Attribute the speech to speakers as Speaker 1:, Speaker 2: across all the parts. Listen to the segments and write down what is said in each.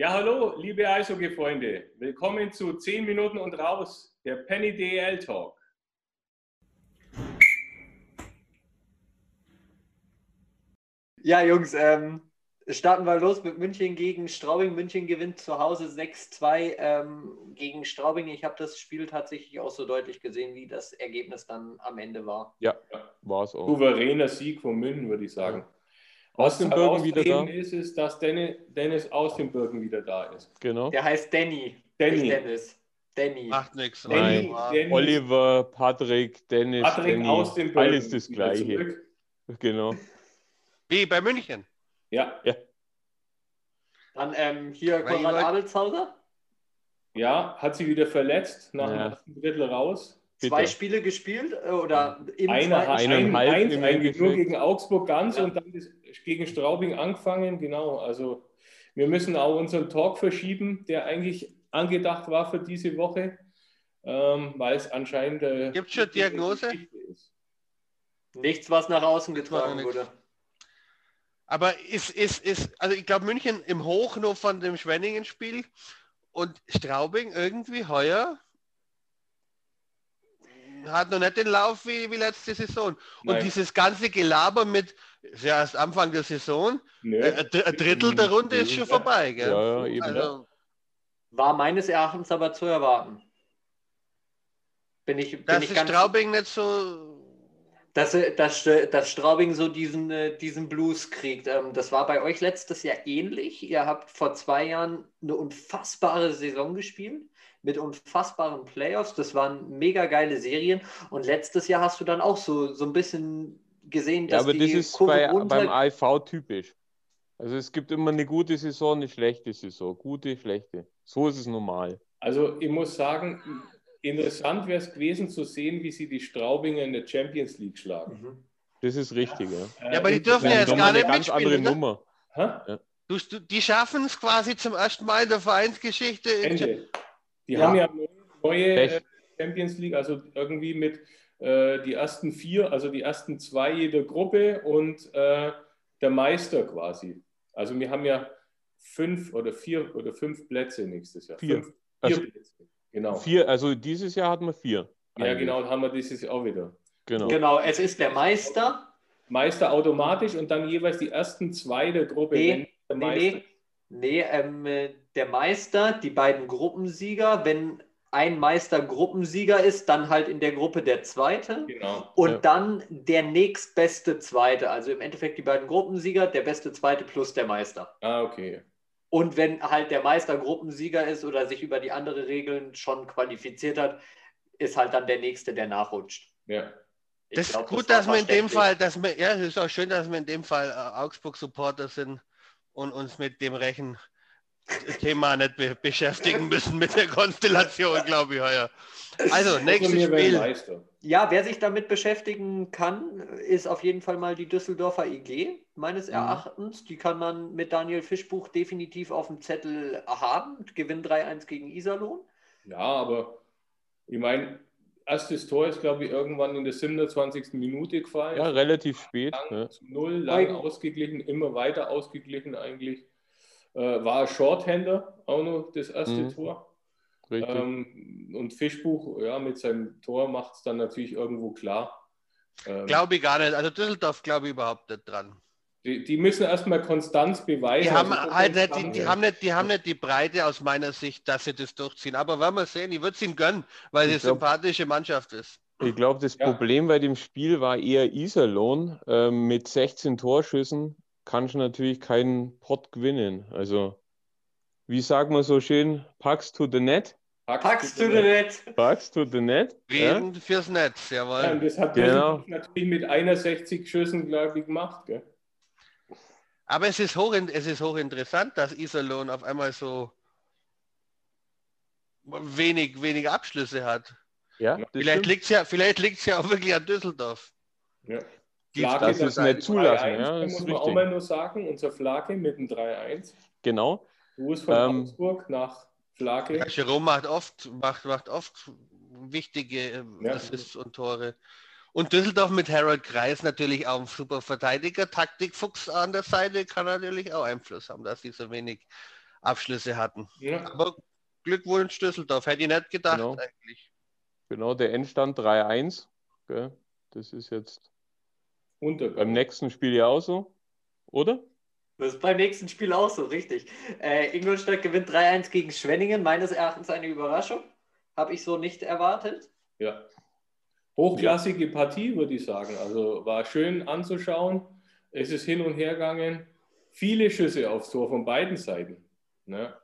Speaker 1: Ja, hallo, liebe Eishockey-Freunde. Willkommen zu 10 Minuten und raus, der Penny DL Talk.
Speaker 2: Ja, Jungs, ähm, starten wir los mit München gegen Straubing. München gewinnt zu Hause 6-2 ähm, gegen Straubing. Ich habe das Spiel tatsächlich auch so deutlich gesehen, wie das Ergebnis dann am Ende war.
Speaker 3: Ja, war es auch.
Speaker 1: Souveräner Sieg von München, würde ich sagen. Was
Speaker 3: Aus dem Birken wieder da.
Speaker 1: ist, ist, dass Dennis, Dennis aus dem Birken wieder da ist.
Speaker 3: Genau.
Speaker 2: Der heißt Danny.
Speaker 1: Danny.
Speaker 2: Dennis. Danny.
Speaker 4: Macht nichts.
Speaker 1: Danny, Danny,
Speaker 3: Oliver, Patrick, Dennis,
Speaker 1: Patrick
Speaker 3: Danny,
Speaker 1: aus dem Birken.
Speaker 3: alles das Gleiche. Genau.
Speaker 4: Wie bei München.
Speaker 1: Ja,
Speaker 2: Dann ähm, hier
Speaker 4: Weil
Speaker 2: Konrad Adelshauser.
Speaker 1: ja, hat sie wieder verletzt, nach
Speaker 3: Ja.
Speaker 1: dem ersten Drittel raus.
Speaker 2: Zwei
Speaker 3: Bitter.
Speaker 2: Spiele gespielt äh, oder im
Speaker 1: Eine,
Speaker 2: zweiten
Speaker 1: ein,
Speaker 2: Spiel.
Speaker 3: Eineinhalb
Speaker 1: eins nur gegen Augsburg ganz
Speaker 2: Ja.
Speaker 1: und dann das, gegen Straubing angefangen. Genau, also wir müssen auch unseren Talk verschieben, der eigentlich angedacht war für diese Woche, ähm, weil es anscheinend. Äh,
Speaker 4: Gibt's schon Diagnose?
Speaker 2: Nichts, was nach außen getragen wurde.
Speaker 4: Aber ist, ist, ist, also ich glaube München im Hoch nur von dem Schwenningen-Spiel und Straubing irgendwie heuer hat noch nicht den Lauf wie, wie letzte Saison. Und
Speaker 1: Nein.
Speaker 4: dieses ganze Gelaber mit, ist ja erst Anfang der Saison, äh, ein Dr- ein Drittel der Runde ist schon vorbei. Gell?
Speaker 3: Ja, ja, eben.
Speaker 4: Also,
Speaker 2: War meines Erachtens aber zu erwarten. Bin ich, bin
Speaker 4: dass
Speaker 2: ich ganz
Speaker 4: Straubing nicht so
Speaker 2: dass, äh, dass, dass Straubing so diesen, äh, diesen Blues kriegt. Ähm, Das war bei euch letztes Jahr ähnlich. Ihr habt vor zwei Jahren eine unfassbare Saison gespielt mit unfassbaren Playoffs. Das waren mega geile Serien. Und letztes Jahr hast du dann auch so, so ein bisschen gesehen,
Speaker 3: Ja,
Speaker 2: dass
Speaker 3: aber das
Speaker 2: die
Speaker 3: ist
Speaker 2: Kurve
Speaker 3: bei, beim AIV typisch. Also es gibt immer eine gute Saison, eine schlechte Saison. Gute, schlechte. So ist es normal.
Speaker 1: Also ich muss sagen, interessant wäre es gewesen zu sehen, wie sie die Straubinger in der Champions League schlagen.
Speaker 2: Mhm.
Speaker 3: Das ist richtig, ja.
Speaker 4: Ja, aber die
Speaker 1: und-
Speaker 4: dürfen ja jetzt gar
Speaker 3: eine
Speaker 4: nicht
Speaker 3: ganz andere
Speaker 4: mitspielen, oder?
Speaker 3: Nummer.
Speaker 1: Hä?
Speaker 4: Du, du, die schaffen es quasi zum ersten Mal in der Vereinsgeschichte. in-
Speaker 1: Ende. Die
Speaker 2: Ja.
Speaker 1: haben ja neue, äh, Champions League, also irgendwie mit äh, die ersten vier, also die ersten zwei jeder Gruppe und äh, der Meister quasi. Also wir haben ja fünf oder vier oder fünf Plätze nächstes Jahr.
Speaker 3: Vier.
Speaker 1: Fünf, vier
Speaker 3: Also
Speaker 1: Plätze. Genau.
Speaker 3: vier, also dieses Jahr hatten wir vier.
Speaker 1: Ja,
Speaker 3: eigentlich.
Speaker 1: genau, haben wir dieses Jahr auch wieder.
Speaker 3: genau.
Speaker 2: Genau, es ist der Meister.
Speaker 1: Meister automatisch und dann jeweils die ersten zwei der Gruppe.
Speaker 2: Nee,
Speaker 1: der
Speaker 2: Nee,
Speaker 1: Meister.
Speaker 2: nee, nee ähm, äh, der Meister, die beiden Gruppensieger, wenn ein Meister Gruppensieger ist, dann halt in der Gruppe der Zweite.
Speaker 1: Genau.
Speaker 2: Und
Speaker 3: Ja.
Speaker 2: dann der nächstbeste Zweite. Also im Endeffekt die beiden Gruppensieger, der beste Zweite plus der Meister.
Speaker 1: Ah, okay.
Speaker 2: Und wenn halt der Meister Gruppensieger ist oder sich über die andere Regeln schon qualifiziert hat, ist halt dann der Nächste, der nachrutscht.
Speaker 1: Ja.
Speaker 2: Ich
Speaker 4: Das ist
Speaker 2: glaub,
Speaker 4: gut,
Speaker 2: war
Speaker 4: dass wir in dem. Fall, dass wir, ja, es ist auch schön, dass wir in dem Fall äh, Augsburg-Supporter sind und uns mit dem Rechen-Thema nicht be beschäftigen müssen mit der Konstellation, glaube ich, heuer. Also, nächstes
Speaker 1: wir werden
Speaker 4: Spiel.
Speaker 2: Ja, wer sich damit beschäftigen kann, ist auf jeden Fall mal die Düsseldorfer IG, meines
Speaker 1: Mhm.
Speaker 2: Erachtens. Die kann man mit Daniel Fischbuch definitiv auf dem Zettel haben. Gewinn 3-1 gegen Iserlohn.
Speaker 1: Ja, aber ich meine, erstes Tor ist, glaube ich, irgendwann in der 27. Minute gefallen.
Speaker 3: Ja, relativ spät.
Speaker 1: lang
Speaker 3: Ja.
Speaker 1: zu null, lang ausgeglichen, immer weiter ausgeglichen eigentlich. Äh, war Shorthander auch noch das erste
Speaker 3: Mhm.
Speaker 1: Tor. Ähm, und Fischbuch, ja, mit seinem Tor macht es dann natürlich irgendwo klar. Ähm,
Speaker 4: Glaube ich gar nicht. Also Düsseldorf glaube ich überhaupt nicht dran.
Speaker 1: die, die müssen erstmal Konstanz beweisen.
Speaker 4: Die haben
Speaker 1: Also,
Speaker 4: halt nicht, die, die, haben nicht, die haben nicht die Breite aus meiner Sicht, dass sie das durchziehen. Aber werden wir sehen, ich würde es ihnen gönnen, weil sie
Speaker 3: glaub-
Speaker 4: sympathische Mannschaft ist.
Speaker 3: Ich glaube, das
Speaker 1: Ja.
Speaker 3: Problem bei dem Spiel war eher Iserlohn. Ähm, mit 16 Torschüssen kannst du natürlich keinen Pott gewinnen. Also, wie sagt man so schön, Pucks to the net?
Speaker 2: Packst du denn nicht?
Speaker 3: Pucks to the net? Ja?
Speaker 4: Reden fürs Netz, jawohl.
Speaker 1: Ja, und das hat
Speaker 3: Genau.
Speaker 1: Natürlich mit 61 Schüssen, glaube ich, gemacht. Gell?
Speaker 4: Aber es ist, hoch, es ist hochinteressant, dass Iserlohn auf einmal so wenig, wenig Abschlüsse hat.
Speaker 3: Ja,
Speaker 4: Vielleicht liegt es ja, vielleicht liegt's ja auch wirklich an Düsseldorf.
Speaker 1: Ja.
Speaker 4: Die-
Speaker 1: Flake,
Speaker 3: das ist nicht zulassen, ja, das
Speaker 1: muss man auch mal nur sagen. Unser Flake mit dem 3-1.
Speaker 3: Genau.
Speaker 1: Gruß von
Speaker 3: Ähm,
Speaker 1: Augsburg nach Flake.
Speaker 4: Ja, Jerome macht oft, macht, macht oft wichtige äh,
Speaker 1: Ja.
Speaker 4: Assists und Tore. Und Düsseldorf mit Harold Kreis natürlich auch ein super Verteidiger. Taktikfuchs an der Seite kann natürlich auch Einfluss haben, dass sie so wenig Abschlüsse hatten.
Speaker 1: Ja.
Speaker 4: Aber Glückwunsch Düsseldorf, hätte ich nicht gedacht
Speaker 3: Genau.
Speaker 4: eigentlich.
Speaker 3: Genau, der Endstand 3-1. gell? Das ist jetzt beim
Speaker 1: Untergang.
Speaker 3: nächsten Spiel ja auch so, oder?
Speaker 2: Das ist beim nächsten Spiel auch so, richtig. Äh, Ingolstadt gewinnt 3-1 gegen Schwenningen. Meines Erachtens eine Überraschung. Habe ich so nicht erwartet.
Speaker 1: Ja. Hochklassige Partie, würde ich sagen. Also war schön anzuschauen. Es ist hin und her gegangen. Viele Schüsse aufs Tor von beiden Seiten. Ne?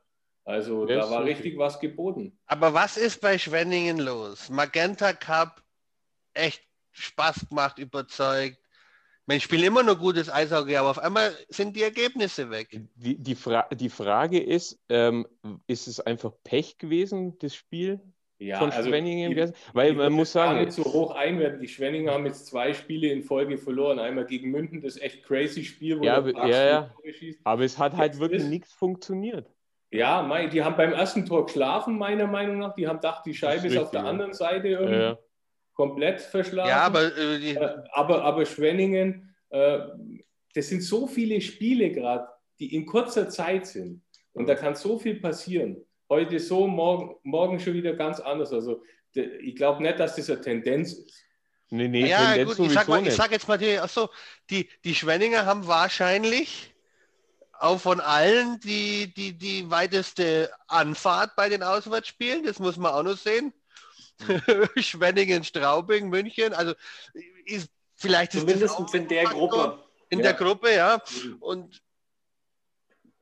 Speaker 1: Also
Speaker 3: Ja,
Speaker 1: da war
Speaker 3: richtig.
Speaker 1: richtig was geboten.
Speaker 4: Aber was ist bei Schwenningen los? Magenta Cup, echt Spaß gemacht, überzeugt. Man spielt immer nur gutes Eishockey, aber auf einmal sind die Ergebnisse weg.
Speaker 3: Die, die, Fra die Frage ist, ähm, ist es einfach Pech gewesen, das Spiel
Speaker 1: Ja,
Speaker 3: von
Speaker 1: also
Speaker 3: Schwenningen?
Speaker 1: ich-
Speaker 3: Weil
Speaker 1: ich
Speaker 3: man muss
Speaker 1: gar
Speaker 3: sagen,
Speaker 1: nicht so hoch einwerten. Die Schwenninger haben jetzt zwei Spiele in Folge verloren. Einmal gegen München, das echt crazy Spiel, wo
Speaker 3: Ja,
Speaker 1: Brax
Speaker 3: ja, ja.
Speaker 1: schießt.
Speaker 3: aber es hat halt
Speaker 1: Jetzt
Speaker 3: wirklich
Speaker 1: ist-
Speaker 3: nichts funktioniert.
Speaker 1: Ja, mei, die haben beim ersten Tor geschlafen, meiner Meinung nach. Die haben gedacht, die Scheibe ist,
Speaker 3: ist
Speaker 1: auf der anderen Seite irgendwie
Speaker 3: Ja.
Speaker 1: Komplett verschlafen.
Speaker 4: Ja, aber äh, die,
Speaker 1: Äh, aber, aber Schwenningen, äh, das sind so viele Spiele gerade, die in kurzer Zeit sind. Und da kann so viel passieren. Heute so, morgen, morgen schon wieder ganz anders. Also ich glaube nicht, dass das eine Tendenz ist.
Speaker 3: Nee, nee,
Speaker 4: ja
Speaker 3: Tendenz
Speaker 4: gut, ich sag, mal, ich sag jetzt mal, die, achso, die, die Schwenninger haben wahrscheinlich auch von allen die, die, die weiteste Anfahrt bei den Auswärtsspielen, das muss man auch noch sehen. Schwenningen, Straubing, München, also ist, vielleicht ist das
Speaker 2: Zumindest
Speaker 4: auch
Speaker 2: in der
Speaker 4: Faktor.
Speaker 2: Gruppe.
Speaker 4: In
Speaker 1: Ja.
Speaker 4: der Gruppe, ja. Und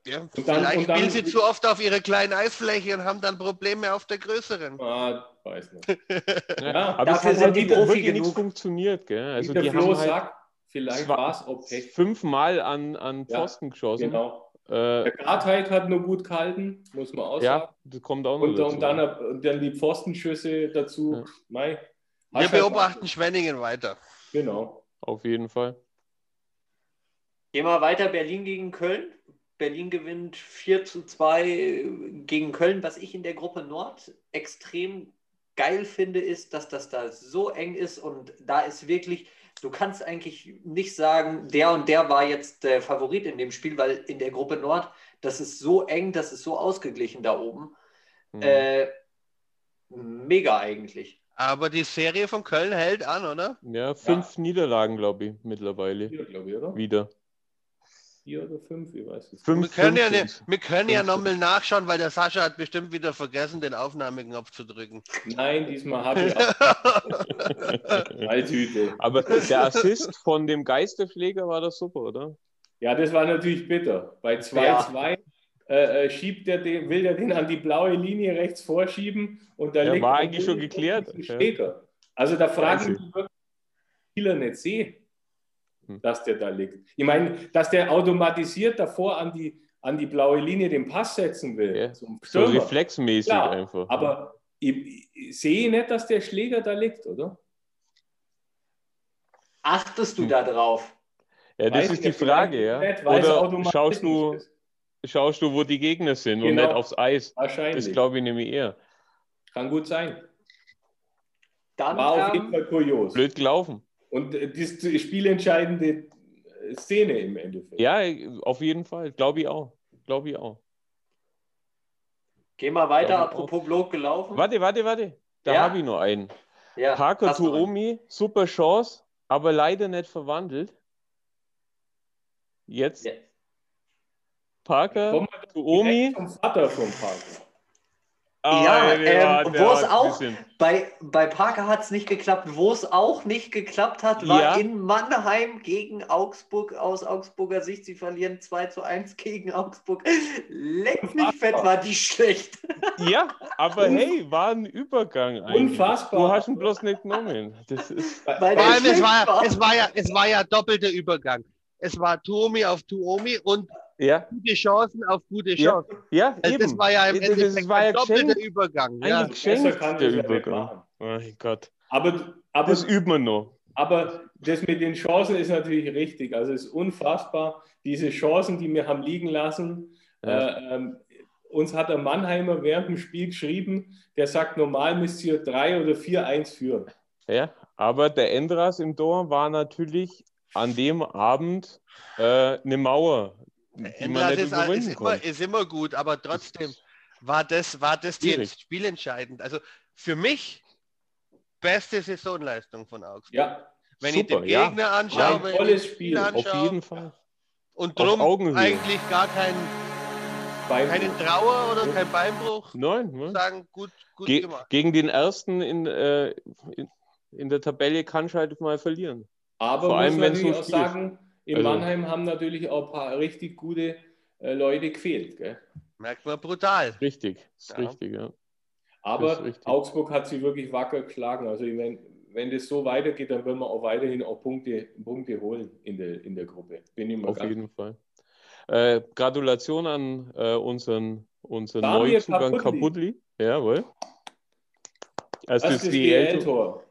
Speaker 4: ja,
Speaker 1: dann-
Speaker 4: vielleicht
Speaker 1: und dann-
Speaker 4: spielen sie zu oft auf ihre kleinen Eisfläche und haben dann Probleme auf der größeren.
Speaker 1: Ah, weiß nicht.
Speaker 3: Ja,
Speaker 1: Ja,
Speaker 3: aber
Speaker 2: dafür sind
Speaker 3: halt
Speaker 2: die Profi
Speaker 3: nichts
Speaker 2: genug.
Speaker 3: funktioniert. Gell? Also die
Speaker 1: Flo
Speaker 3: haben halt
Speaker 1: sagt, vielleicht war es auch Pech.
Speaker 3: fünfmal an, an
Speaker 1: Ja,
Speaker 3: Pfosten geschossen.
Speaker 1: Genau.
Speaker 3: Äh,
Speaker 1: Der Gartheit hat nur gut gehalten, muss man auch sagen.
Speaker 3: ja, das kommt auch noch
Speaker 1: Und,
Speaker 3: dazu.
Speaker 1: und dann, und dann die Pfostenschüsse dazu.
Speaker 3: Ja.
Speaker 1: Mei,
Speaker 4: Wir
Speaker 1: halt-
Speaker 4: beobachten Schwenningen weiter.
Speaker 1: Genau.
Speaker 3: Auf jeden Fall.
Speaker 2: Gehen wir weiter. Berlin gegen Köln. Berlin gewinnt 4 zu 2 gegen Köln. Was ich in der Gruppe Nord extrem geil finde, ist, dass das da so eng ist und da ist wirklich, du kannst eigentlich nicht sagen, der und der war jetzt der Favorit in dem Spiel, weil in der Gruppe Nord, das ist so eng, das ist so ausgeglichen da oben.
Speaker 3: Mhm.
Speaker 2: Äh, mega eigentlich.
Speaker 4: Aber die Serie von Köln hält an, oder?
Speaker 3: ja, fünf Niederlagen, glaube ich, mittlerweile.
Speaker 1: Vier, glaube ich, oder?
Speaker 3: Wieder.
Speaker 1: Vier oder fünf, ich weiß es
Speaker 3: Fünf,
Speaker 4: Wir können ja,
Speaker 3: fünf
Speaker 4: ne,
Speaker 3: sind's.
Speaker 4: wir können ja
Speaker 3: Fünf
Speaker 4: nochmal nachschauen, weil der Sascha hat bestimmt wieder vergessen, den Aufnahmeknopf zu drücken.
Speaker 1: Nein, diesmal habe ich auch.
Speaker 3: Aber der Assist von dem Geisterschläger war das super, oder?
Speaker 1: Ja, das war natürlich bitter. Bei 2-2 äh, äh, schiebt er den, will er den an die blaue Linie rechts vorschieben und da
Speaker 3: Ja,
Speaker 1: liegt
Speaker 3: war
Speaker 1: er
Speaker 3: eigentlich schon geklärt. Ja.
Speaker 1: Also da fragen die wirklich, Spieler nicht sehen. Dass der da liegt. Ich meine, dass der automatisiert davor an die, an die blaue Linie den Pass setzen will.
Speaker 3: Ja.
Speaker 1: Zum
Speaker 3: So reflexmäßig
Speaker 1: Klar,
Speaker 3: einfach.
Speaker 1: Aber ich, ich sehe nicht, dass der Schläger da liegt, oder?
Speaker 2: Achtest du
Speaker 3: Hm.
Speaker 2: da drauf?
Speaker 3: ja, das
Speaker 1: Weiß
Speaker 3: ist die Frage, ja.
Speaker 1: nicht,
Speaker 3: Oder schaust du,
Speaker 1: ist.
Speaker 3: schaust du, wo die Gegner sind und
Speaker 1: Genau.
Speaker 3: nicht aufs Eis.
Speaker 1: Wahrscheinlich.
Speaker 3: Das glaube ich nämlich eher.
Speaker 1: Kann gut sein.
Speaker 2: Dann
Speaker 1: War auf
Speaker 2: ähm,
Speaker 1: jeden Fall kurios.
Speaker 3: Blöd gelaufen.
Speaker 1: Und äh, das spielentscheidende äh, Szene im Endeffekt.
Speaker 3: Ja, auf jeden Fall. Glaube ich auch. Glaube ich auch.
Speaker 2: gehen wir weiter,
Speaker 3: Glaube ich
Speaker 2: apropos Blog gelaufen.
Speaker 3: Warte, warte, warte. Da
Speaker 2: Ja.
Speaker 3: habe ich noch einen.
Speaker 2: Ja,
Speaker 3: Parker? Tuomi, super Chance, aber leider nicht verwandelt. Jetzt
Speaker 2: Ja.
Speaker 3: Parker
Speaker 1: mal
Speaker 3: Tuomi.
Speaker 1: vom Vater vom Park.
Speaker 2: Ja, ähm, wo es auch- Bei, bei Parker hat es nicht geklappt. Wo es auch nicht geklappt hat, war
Speaker 3: Ja.
Speaker 2: in Mannheim gegen Augsburg aus Augsburger Sicht. Sie verlieren 2 zu 1 gegen Augsburg. Leck mich fett, war die schlecht.
Speaker 3: Ja, aber hey, war ein Übergang eigentlich.
Speaker 1: Unfassbar.
Speaker 3: Du hast ihn bloß nicht genommen. Das ist,
Speaker 2: Weil
Speaker 4: Vor allem, es war,
Speaker 2: war.
Speaker 4: es, war ja, es war ja doppelter Übergang. Es war Tuomi auf Tuomi und
Speaker 3: ja,
Speaker 4: gute Chancen auf gute
Speaker 3: Ja,
Speaker 4: Chancen.
Speaker 3: ja,
Speaker 4: Also
Speaker 3: eben.
Speaker 4: das war ja im
Speaker 3: Das-
Speaker 4: Endeffekt
Speaker 3: das war ja
Speaker 4: ein doppelter. Übergang. Ja.
Speaker 1: Besser
Speaker 3: geschenkt,
Speaker 1: kann
Speaker 3: der
Speaker 1: ja
Speaker 3: Übergang. Mein Gott.
Speaker 1: Aber, aber,
Speaker 3: Das üben wir noch.
Speaker 1: aber das mit den Chancen ist natürlich richtig. Also es ist unfassbar. Diese Chancen, die wir haben liegen lassen.
Speaker 3: Ja.
Speaker 1: Äh, ähm, uns hat der Mannheimer während dem Spiel geschrieben, der sagt, normal müsst ihr 3 oder 4-1 führen.
Speaker 3: Ja, aber der Endras im Tor war natürlich an dem Abend äh, eine Mauer. Die man nicht
Speaker 4: ist, ist, immer, ist immer gut, aber trotzdem war das, war das
Speaker 3: Schwierig.
Speaker 4: jetzt spielentscheidend. Also für mich beste Saisonleistung von Augsburg.
Speaker 1: Ja,
Speaker 4: Wenn ich
Speaker 3: super,
Speaker 4: den
Speaker 3: ja.
Speaker 4: Gegner anschaue,
Speaker 1: Ein
Speaker 4: wenn ich
Speaker 1: tolles Spiel, auf
Speaker 3: Auf
Speaker 4: anschaue
Speaker 3: jeden Fall.
Speaker 4: und drum eigentlich gar kein,
Speaker 1: Bein-
Speaker 4: keine Trauer oder kein Beinbruch.
Speaker 3: Nein, ne?
Speaker 4: Sagen, gut, gut
Speaker 3: Ge
Speaker 4: gemacht.
Speaker 3: gegen den ersten in, äh, in, in der Tabelle kann halt mal verlieren.
Speaker 1: Aber
Speaker 3: Vor allem, so
Speaker 1: auch sagen, in
Speaker 3: Also-
Speaker 1: Mannheim haben natürlich auch ein paar richtig gute äh, Leute gefehlt. Gell?
Speaker 4: Merkt man brutal.
Speaker 3: Richtig, ist
Speaker 4: Ja.
Speaker 3: richtig, ja.
Speaker 1: Aber
Speaker 3: richtig.
Speaker 1: Augsburg hat sie wirklich wacker geschlagen. Also wenn, wenn das so weitergeht, dann werden wir auch weiterhin auch Punkte, Punkte holen in der, in der Gruppe. Bin ich mal
Speaker 3: Auf jeden Fall. Äh, Gratulation an äh, unseren, unseren Neuzugang
Speaker 1: Kaputli.
Speaker 3: Kaputli. Jawohl. Als
Speaker 1: Das
Speaker 3: das
Speaker 1: DL-Tor.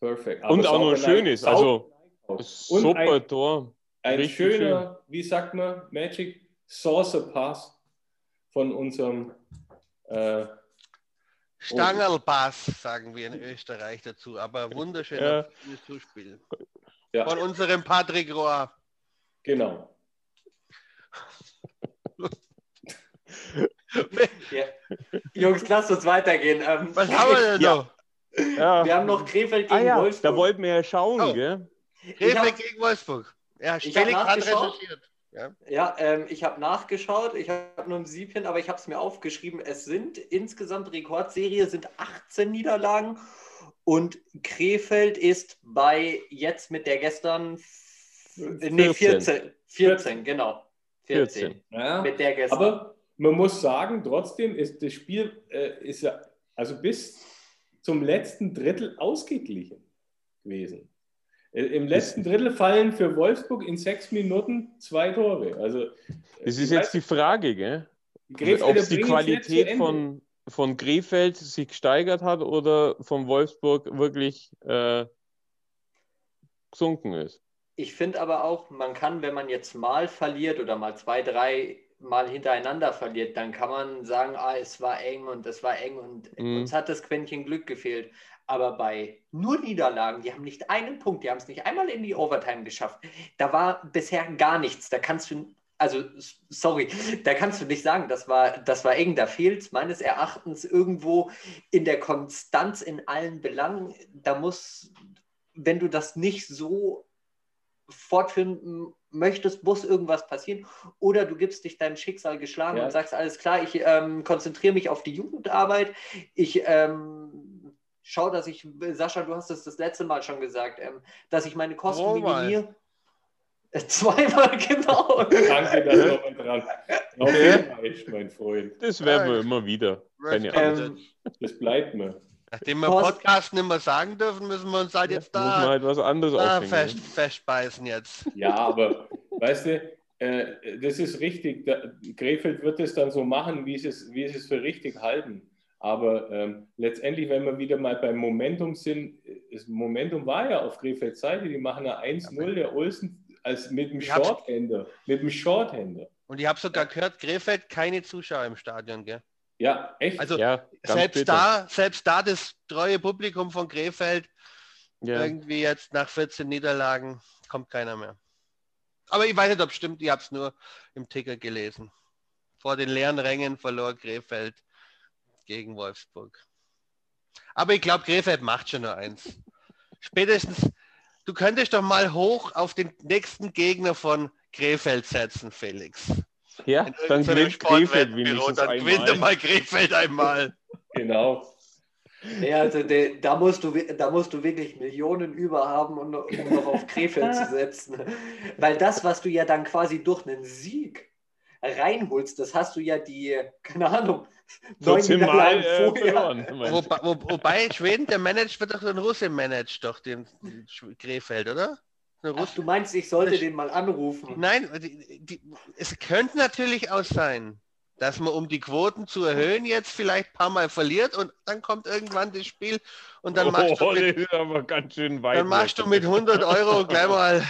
Speaker 1: Perfekt.
Speaker 3: Und auch noch ein schönes, also super
Speaker 1: ein,
Speaker 3: Tor.
Speaker 1: ein
Speaker 3: richtig
Speaker 1: schöner, wie sagt man, Magic Saucer Pass von unserem äh,
Speaker 4: Stangerlpass, sagen wir in Österreich dazu, aber wunderschöner
Speaker 3: Ja.
Speaker 4: Zuspiel.
Speaker 1: ja,
Speaker 4: Von unserem Patrick Rohr.
Speaker 1: genau.
Speaker 2: Ja. Jungs, lasst uns weitergehen. Ähm,
Speaker 4: Was haben wir denn
Speaker 3: Ja.
Speaker 4: noch?
Speaker 3: Ja.
Speaker 2: Wir haben noch Krefeld
Speaker 3: ah
Speaker 2: gegen
Speaker 3: ja,
Speaker 2: Wolfsburg.
Speaker 3: da wollten wir ja schauen,
Speaker 4: Oh.
Speaker 3: gell?
Speaker 2: Ich
Speaker 4: Krefeld
Speaker 2: hab-
Speaker 4: gegen Wolfsburg. Ja,
Speaker 2: Ich
Speaker 4: Felix hat
Speaker 2: nachgeschaut.
Speaker 4: recherchiert.
Speaker 2: Ja, ähm, ich habe nachgeschaut, ich habe nur ein Siebchen, aber ich habe es mir aufgeschrieben. Es sind insgesamt Rekordserie sind 18 Niederlagen und Krefeld ist bei jetzt mit der gestern f- äh, nee, 14. 14, genau. 14.
Speaker 3: 14.
Speaker 1: Ja.
Speaker 2: Mit der gestern.
Speaker 1: Aber man muss sagen, trotzdem ist das Spiel äh, ist ja also bis zum letzten Drittel ausgeglichen gewesen. Äh, Im letzten Drittel fallen für Wolfsburg in sechs Minuten zwei Tore. Also
Speaker 3: Das ist jetzt die Frage, gell? Ob es die Qualität von, von Krefeld sich gesteigert hat oder von Wolfsburg wirklich äh, gesunken ist.
Speaker 2: Ich finde aber auch, man kann, wenn man jetzt mal verliert oder mal zwei, drei Mal hintereinander verliert, dann kann man sagen, ah, es war eng und es war eng und
Speaker 3: Mhm.
Speaker 2: uns hat das Quäntchen Glück gefehlt. Aber bei nur Niederlagen, die haben nicht einen Punkt, die haben es nicht einmal in die Overtime geschafft. Da war bisher gar nichts. Da kannst du, also sorry, da kannst du nicht sagen, das war, das war eng. Da fehlt meines Erachtens irgendwo in der Konstanz in allen Belangen. Da muss, wenn du das nicht so fortführen möchtest, muss irgendwas passieren. Oder du gibst dich deinem Schicksal geschlagen
Speaker 1: Ja.
Speaker 2: und sagst, alles klar, ich ähm, konzentriere mich auf die Jugendarbeit. Ich ähm, schaue, dass ich, Sascha, du hast es das letzte Mal schon gesagt, ähm, dass ich meine Kosten
Speaker 4: Zweimal.
Speaker 2: minimiere. Äh, Zweimal, genau.
Speaker 1: Danke, dass du nochmal dran. Auf jeden Fall, mein Freund.
Speaker 3: Das werden wir
Speaker 4: Ja.
Speaker 3: immer wieder. Keine
Speaker 4: Ähm,
Speaker 3: Angst.
Speaker 2: Ähm,
Speaker 1: Das bleibt mir.
Speaker 4: Nachdem wir
Speaker 2: Horst-
Speaker 4: Podcast nicht mehr sagen dürfen, müssen wir uns halt jetzt
Speaker 3: Muss man
Speaker 4: da,
Speaker 3: halt was anderes
Speaker 4: da
Speaker 3: aufhängen.
Speaker 4: fest,
Speaker 3: ne?
Speaker 4: festbeißen jetzt.
Speaker 1: Ja, aber weißt du, äh, das ist richtig. Da, Krefeld wird es dann so machen, wie sie es, wie sie es für richtig halten. Aber ähm, letztendlich, wenn wir wieder mal beim Momentum sind, das Momentum war ja auf Krefelds Seite, die machen eine 1-0, der Olsen als mit dem
Speaker 4: Ich hab's-
Speaker 1: Shorthänder. Mit dem Shorthänder.
Speaker 4: Und ich habe sogar gehört, Krefeld keine Zuschauer im Stadion, gell?
Speaker 1: Ja, echt.
Speaker 4: Also
Speaker 3: Ja,
Speaker 4: selbst
Speaker 3: bitter.
Speaker 4: da, selbst da das treue Publikum von Krefeld,
Speaker 3: Ja.
Speaker 4: irgendwie jetzt nach 14 Niederlagen, kommt keiner mehr. Aber ich weiß nicht, ob es stimmt, ich habe es nur im Ticker gelesen. Vor den leeren Rängen verlor Krefeld gegen Wolfsburg. Aber ich glaube, Krefeld macht schon nur eins. Spätestens, du könntest doch mal hoch auf den nächsten Gegner von Krefeld setzen, Felix.
Speaker 3: Ja,
Speaker 4: In
Speaker 3: dann gewinnt Krefeld wenigstens
Speaker 4: dann gewinnt mal Krefeld einmal.
Speaker 1: Genau.
Speaker 2: Ja, also de, da, musst du, da musst du wirklich Millionen über haben, um, um noch auf Krefeld zu setzen. Weil das, was du ja dann quasi durch einen Sieg reinholst, das hast du ja die, keine Ahnung, neun
Speaker 3: 14 Mal äh, verloren.
Speaker 4: Wobei, wo, wobei Schweden, der managt, wird doch so ein Russe managt, doch den Krefeld, oder?
Speaker 2: Ach, du meinst, ich sollte
Speaker 4: Das-
Speaker 2: den mal anrufen?
Speaker 4: Nein, die, die, es könnte natürlich auch sein, dass man um die Quoten zu erhöhen jetzt vielleicht ein paar Mal verliert und dann kommt irgendwann das Spiel und dann machst du
Speaker 3: oh,
Speaker 4: mit,
Speaker 3: aber ganz schön weit.
Speaker 4: dann machst du mit 100 Euro gleich mal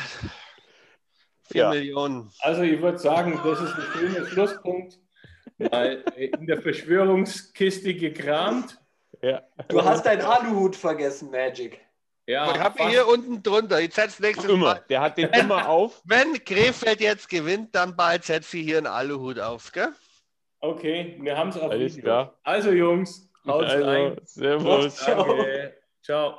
Speaker 4: 4
Speaker 3: Ja.
Speaker 4: Millionen.
Speaker 1: Also ich würde sagen, das ist ein schöner Schlusspunkt. Mal in der Verschwörungskiste gekramt.
Speaker 3: Ja.
Speaker 2: Du hast deinen Aluhut vergessen, Magic.
Speaker 1: Ja,
Speaker 4: ich habe ihn hier unten drunter. Ich setze nächstes
Speaker 3: Immer.
Speaker 4: Mal.
Speaker 3: Der hat den immer auf.
Speaker 4: Wenn Krefeld jetzt gewinnt, dann bald setze ich hier einen Aluhut auf, gell?
Speaker 1: Okay, wir haben es auf
Speaker 3: Alles
Speaker 1: Video.
Speaker 3: klar.
Speaker 1: Also Jungs, haut
Speaker 3: Also,
Speaker 1: rein.
Speaker 3: Servus.
Speaker 1: Danke. Ciao.